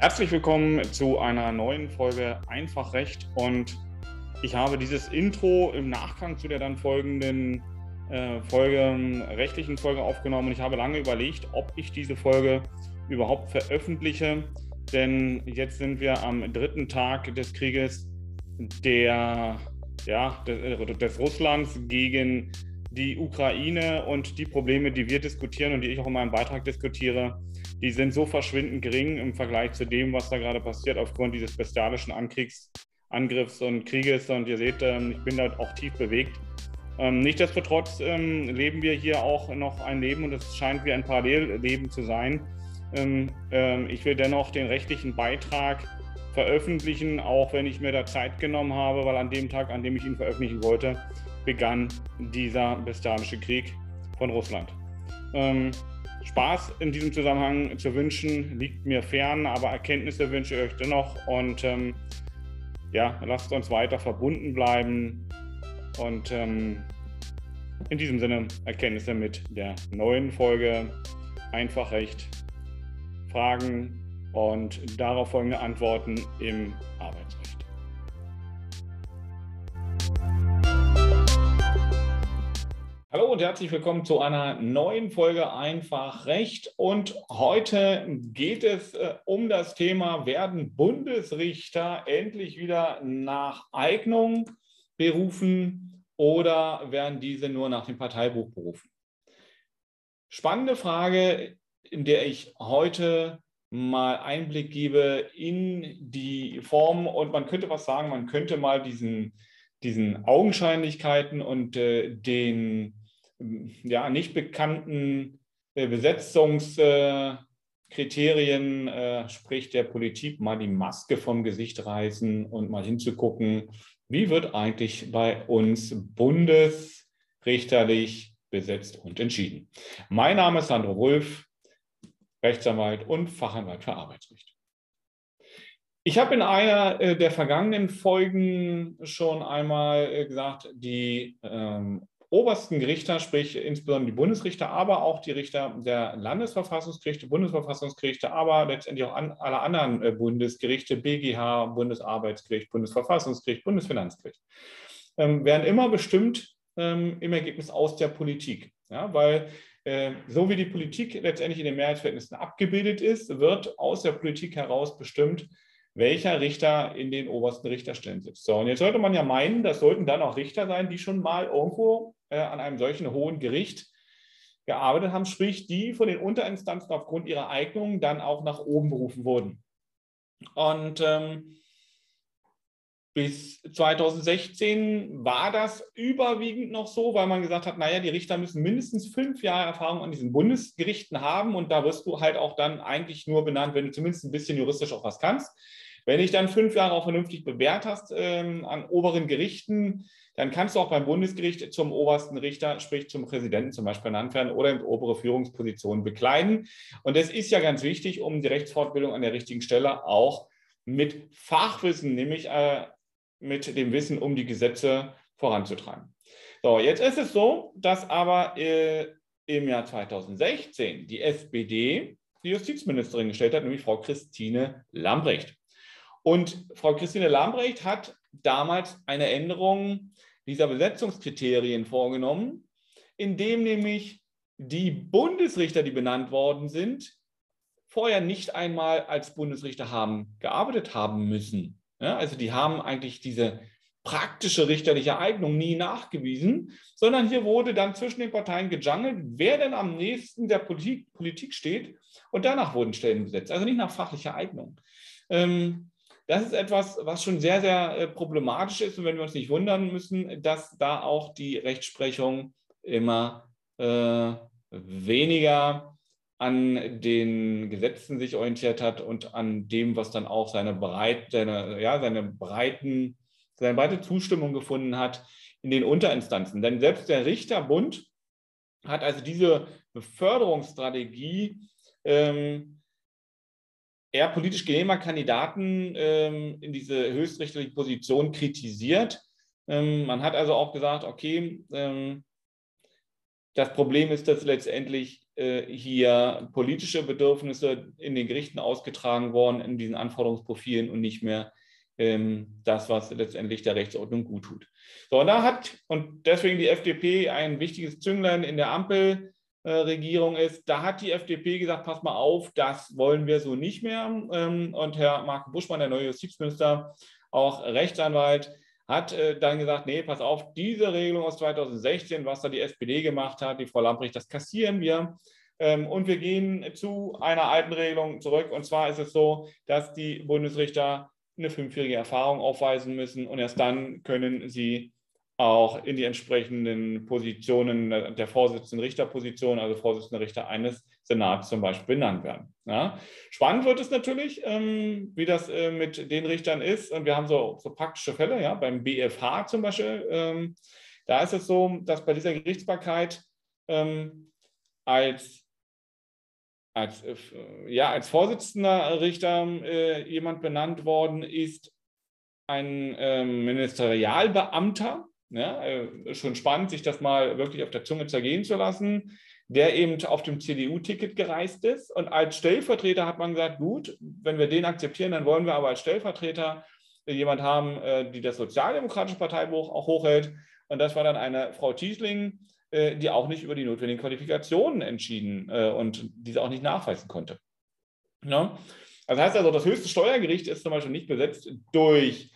Herzlich willkommen zu einer neuen Folge Einfach Recht. Und ich habe dieses Intro im Nachgang zu der dann folgenden äh, Folge, rechtlichen Folge aufgenommen. Und ich habe lange überlegt, ob ich diese Folge überhaupt veröffentliche, denn jetzt sind wir am dritten Tag des Krieges der, ja, des, des Russlands gegen die Ukraine und die Probleme, die wir diskutieren und die ich auch in meinem Beitrag diskutiere, die sind so verschwindend gering im Vergleich zu dem, was da gerade passiert aufgrund dieses bestialischen Ankriegs, Angriffs und Krieges. Und ihr seht, ähm, ich bin da auch tief bewegt. Ähm, nichtsdestotrotz ähm, leben wir hier auch noch ein Leben und es scheint wie ein Parallelleben zu sein. ich will dennoch den rechtlichen Beitrag veröffentlichen, auch wenn ich mir da Zeit genommen habe, weil an dem Tag, an dem ich ihn veröffentlichen wollte, begann dieser bestialische Krieg von Russland. Spaß in diesem Zusammenhang zu wünschen, liegt mir fern, aber Erkenntnisse wünsche ich euch dennoch und ähm, ja, lasst uns weiter verbunden bleiben und ähm, in diesem Sinne Erkenntnisse mit der neuen Folge Einfach Recht, Fragen und darauf folgende Antworten im und herzlich willkommen zu einer neuen Folge Einfach Recht. Und heute geht es äh, um das Thema, werden Bundesrichter endlich wieder nach Eignung berufen oder werden diese nur nach dem Parteibuch berufen? Spannende Frage, in der ich heute mal Einblick gebe in die Form und man könnte was sagen, man könnte mal diesen, diesen Augenscheinlichkeiten und äh, den ja, nicht bekannten äh, Besetzungskriterien, äh, sprich der Politik, mal die Maske vom Gesicht reißen und mal hinzugucken, wie wird eigentlich bei uns bundesrichterlich besetzt und entschieden. Mein Name ist Sandro Wulff, Rechtsanwalt und Fachanwalt für Arbeitsrecht. Ich habe in einer äh, der vergangenen Folgen schon einmal gesagt, die ähm, obersten Gerichter, sprich insbesondere die Bundesrichter, aber auch die Richter der Landesverfassungsgerichte, Bundesverfassungsgerichte, aber letztendlich auch an, alle anderen äh, Bundesgerichte, BGH, Bundesarbeitsgericht, Bundesverfassungsgericht, Bundesfinanzgericht, ähm, werden immer bestimmt ähm, im Ergebnis aus der Politik. Ja, weil äh, so wie die Politik letztendlich in den Mehrheitsverhältnissen abgebildet ist, wird aus der Politik heraus bestimmt, welcher Richter in den obersten Richterstellen sitzt. So, und jetzt sollte man ja meinen, das sollten dann auch Richter sein, die schon mal irgendwo äh, an einem solchen hohen Gericht gearbeitet haben, sprich die von den Unterinstanzen aufgrund ihrer Eignung dann auch nach oben berufen wurden. Und ähm, bis 2016 war das überwiegend noch so, weil man gesagt hat, naja, die Richter müssen mindestens fünf Jahre Erfahrung an diesen Bundesgerichten haben und da wirst du halt auch dann eigentlich nur benannt, wenn du zumindest ein bisschen juristisch auch was kannst. Wenn dich dann fünf Jahre auch vernünftig bewährt hast ähm, an oberen Gerichten, dann kannst du auch beim Bundesgericht zum obersten Richter, sprich zum Präsidenten zum Beispiel ernannt werden oder in obere Führungspositionen bekleiden. Und das ist ja ganz wichtig, um die Rechtsfortbildung an der richtigen Stelle auch mit Fachwissen, nämlich äh, mit dem Wissen um die Gesetze voranzutreiben. So, jetzt ist es so, dass aber äh, im Jahr 2016 die SPD die Justizministerin gestellt hat, nämlich Frau Christine Lambrecht. Und Frau Christine Lambrecht hat damals eine Änderung dieser Besetzungskriterien vorgenommen, indem nämlich die Bundesrichter, die benannt worden sind, vorher nicht einmal als Bundesrichter haben gearbeitet haben müssen. Ja, also die haben eigentlich diese praktische richterliche Eignung nie nachgewiesen, sondern hier wurde dann zwischen den Parteien gejungelt, wer denn am nächsten der Politik, Politik steht und danach wurden Stellen besetzt, also nicht nach fachlicher Eignung. Ähm, das ist etwas, was schon sehr, sehr äh, problematisch ist und wenn wir uns nicht wundern müssen, dass da auch die Rechtsprechung immer äh, weniger an den Gesetzen sich orientiert hat und an dem, was dann auch seine, breit, seine, ja, seine, breiten, seine breite Zustimmung gefunden hat in den Unterinstanzen. Denn selbst der Richterbund hat also diese Beförderungsstrategie ähm, eher politisch genehmer Kandidaten ähm, in diese höchstrichterliche Position kritisiert. Ähm, man hat also auch gesagt, okay, ähm, das Problem ist, dass letztendlich äh, hier politische Bedürfnisse in den Gerichten ausgetragen worden in diesen Anforderungsprofilen und nicht mehr ähm, das, was letztendlich der Rechtsordnung gut tut. So, und da hat, und deswegen die FDP ein wichtiges Zünglein in der Ampelregierung ist, da hat die FDP gesagt, pass mal auf, das wollen wir so nicht mehr. Ähm, und Herr Marco Buschmann, der neue Justizminister, auch Rechtsanwalt, hat äh, dann gesagt, nee, pass auf, diese Regelung aus 2016, was da die SPD gemacht hat, die Frau Lamprecht, das kassieren wir. Ähm, und wir gehen zu einer alten Regelung zurück. Und zwar ist es so, dass die Bundesrichter eine fünfjährige Erfahrung aufweisen müssen und erst dann können sie auch in die entsprechenden Positionen der Vorsitzenden Richterposition, also Vorsitzender Richter eines Senats zum Beispiel benannt werden. Ja. Spannend wird es natürlich, ähm, wie das äh, mit den Richtern ist. Und wir haben so, so praktische Fälle, ja, beim BFH zum Beispiel. Ähm, da ist es so, dass bei dieser Gerichtsbarkeit ähm, als als, äh, ja, als Vorsitzender Richter äh, jemand benannt worden ist, ein äh, Ministerialbeamter. Ja, äh, schon spannend, sich das mal wirklich auf der Zunge zergehen zu lassen, der eben auf dem CDU-Ticket gereist ist. Und als Stellvertreter hat man gesagt, gut, wenn wir den akzeptieren, dann wollen wir aber als Stellvertreter jemand haben, äh, die das Sozialdemokratische Parteibuch auch hochhält. Und das war dann eine Frau Tiesling, äh, die auch nicht über die notwendigen Qualifikationen entschieden äh, und diese auch nicht nachweisen konnte. Ja? Das heißt also, das höchste Steuergericht ist zum Beispiel nicht besetzt durch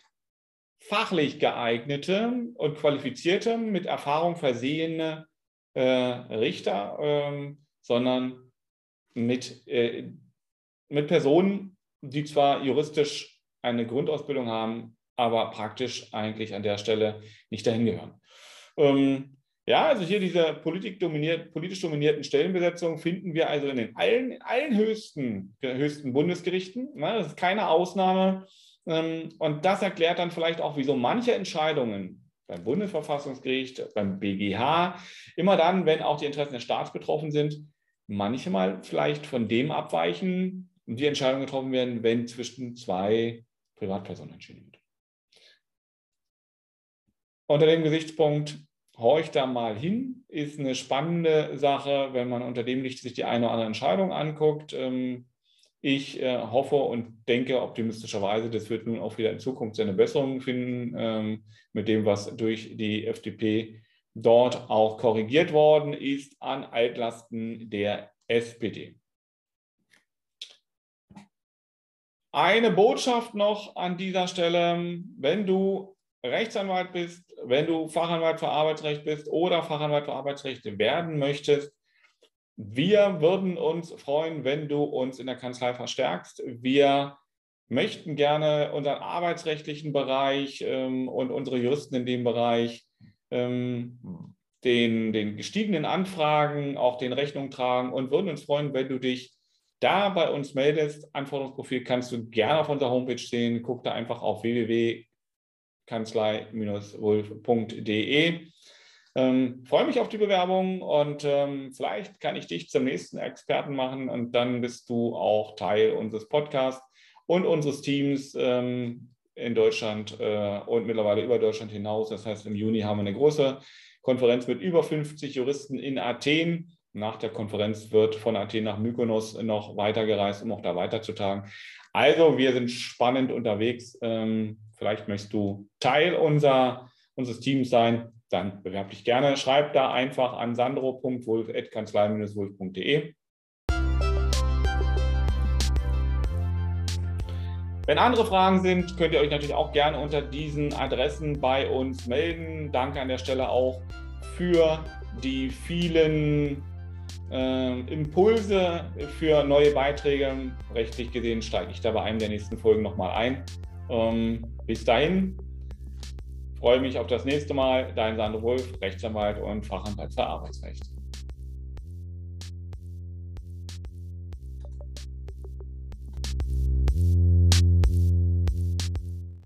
fachlich geeignete und qualifizierte, mit Erfahrung versehene äh, Richter, ähm, sondern mit, äh, mit Personen, die zwar juristisch eine Grundausbildung haben, aber praktisch eigentlich an der Stelle nicht dahin gehören. Ähm, ja, also hier diese dominiert, politisch dominierten Stellenbesetzungen finden wir also in den allen, in allen höchsten, höchsten Bundesgerichten. Ne? Das ist keine Ausnahme. Ähm, und das erklärt dann vielleicht auch, wieso manche Entscheidungen beim Bundesverfassungsgericht, beim BGH, immer dann, wenn auch die Interessen des Staats betroffen sind, manchmal vielleicht von dem abweichen und die Entscheidungen getroffen werden, wenn zwischen zwei Privatpersonen entschieden wird. Unter dem Gesichtspunkt horcht da mal hin, ist eine spannende Sache, wenn man unter dem Licht sich die eine oder andere Entscheidung anguckt. Ähm, ich äh, hoffe und denke optimistischerweise, das wird nun auch wieder in Zukunft seine Besserung finden ähm, mit dem, was durch die FDP dort auch korrigiert worden ist an Altlasten der SPD. Eine Botschaft noch an dieser Stelle, wenn du Rechtsanwalt bist, wenn du Fachanwalt für Arbeitsrecht bist oder Fachanwalt für Arbeitsrecht werden möchtest, wir würden uns freuen, wenn du uns in der Kanzlei verstärkst. Wir möchten gerne unseren arbeitsrechtlichen Bereich ähm, und unsere Juristen in dem Bereich ähm, den, den gestiegenen Anfragen auch den Rechnung tragen und würden uns freuen, wenn du dich da bei uns meldest. Anforderungsprofil kannst du gerne auf unserer Homepage sehen. Guck da einfach auf www kanzlei-wolf.de. Ähm, freue mich auf die Bewerbung und ähm, vielleicht kann ich dich zum nächsten Experten machen und dann bist du auch Teil unseres Podcasts und unseres Teams ähm, in Deutschland äh, und mittlerweile über Deutschland hinaus. Das heißt, im Juni haben wir eine große Konferenz mit über 50 Juristen in Athen. Nach der Konferenz wird von Athen nach Mykonos noch weitergereist, um auch da weiterzutagen. Also, wir sind spannend unterwegs. Ähm, vielleicht möchtest du Teil unser, unseres Teams sein, dann bewerb dich gerne. Schreib da einfach an sandro.wulf.kanzlei-wulf.de. Wenn andere Fragen sind, könnt ihr euch natürlich auch gerne unter diesen Adressen bei uns melden. Danke an der Stelle auch für die vielen äh, Impulse für neue Beiträge. Rechtlich gesehen steige ich da bei einem der nächsten Folgen nochmal ein. Ähm, bis dahin freue mich auf das nächste Mal. Dein Sandro Wolf, Rechtsanwalt und Fachanwalt für Arbeitsrecht.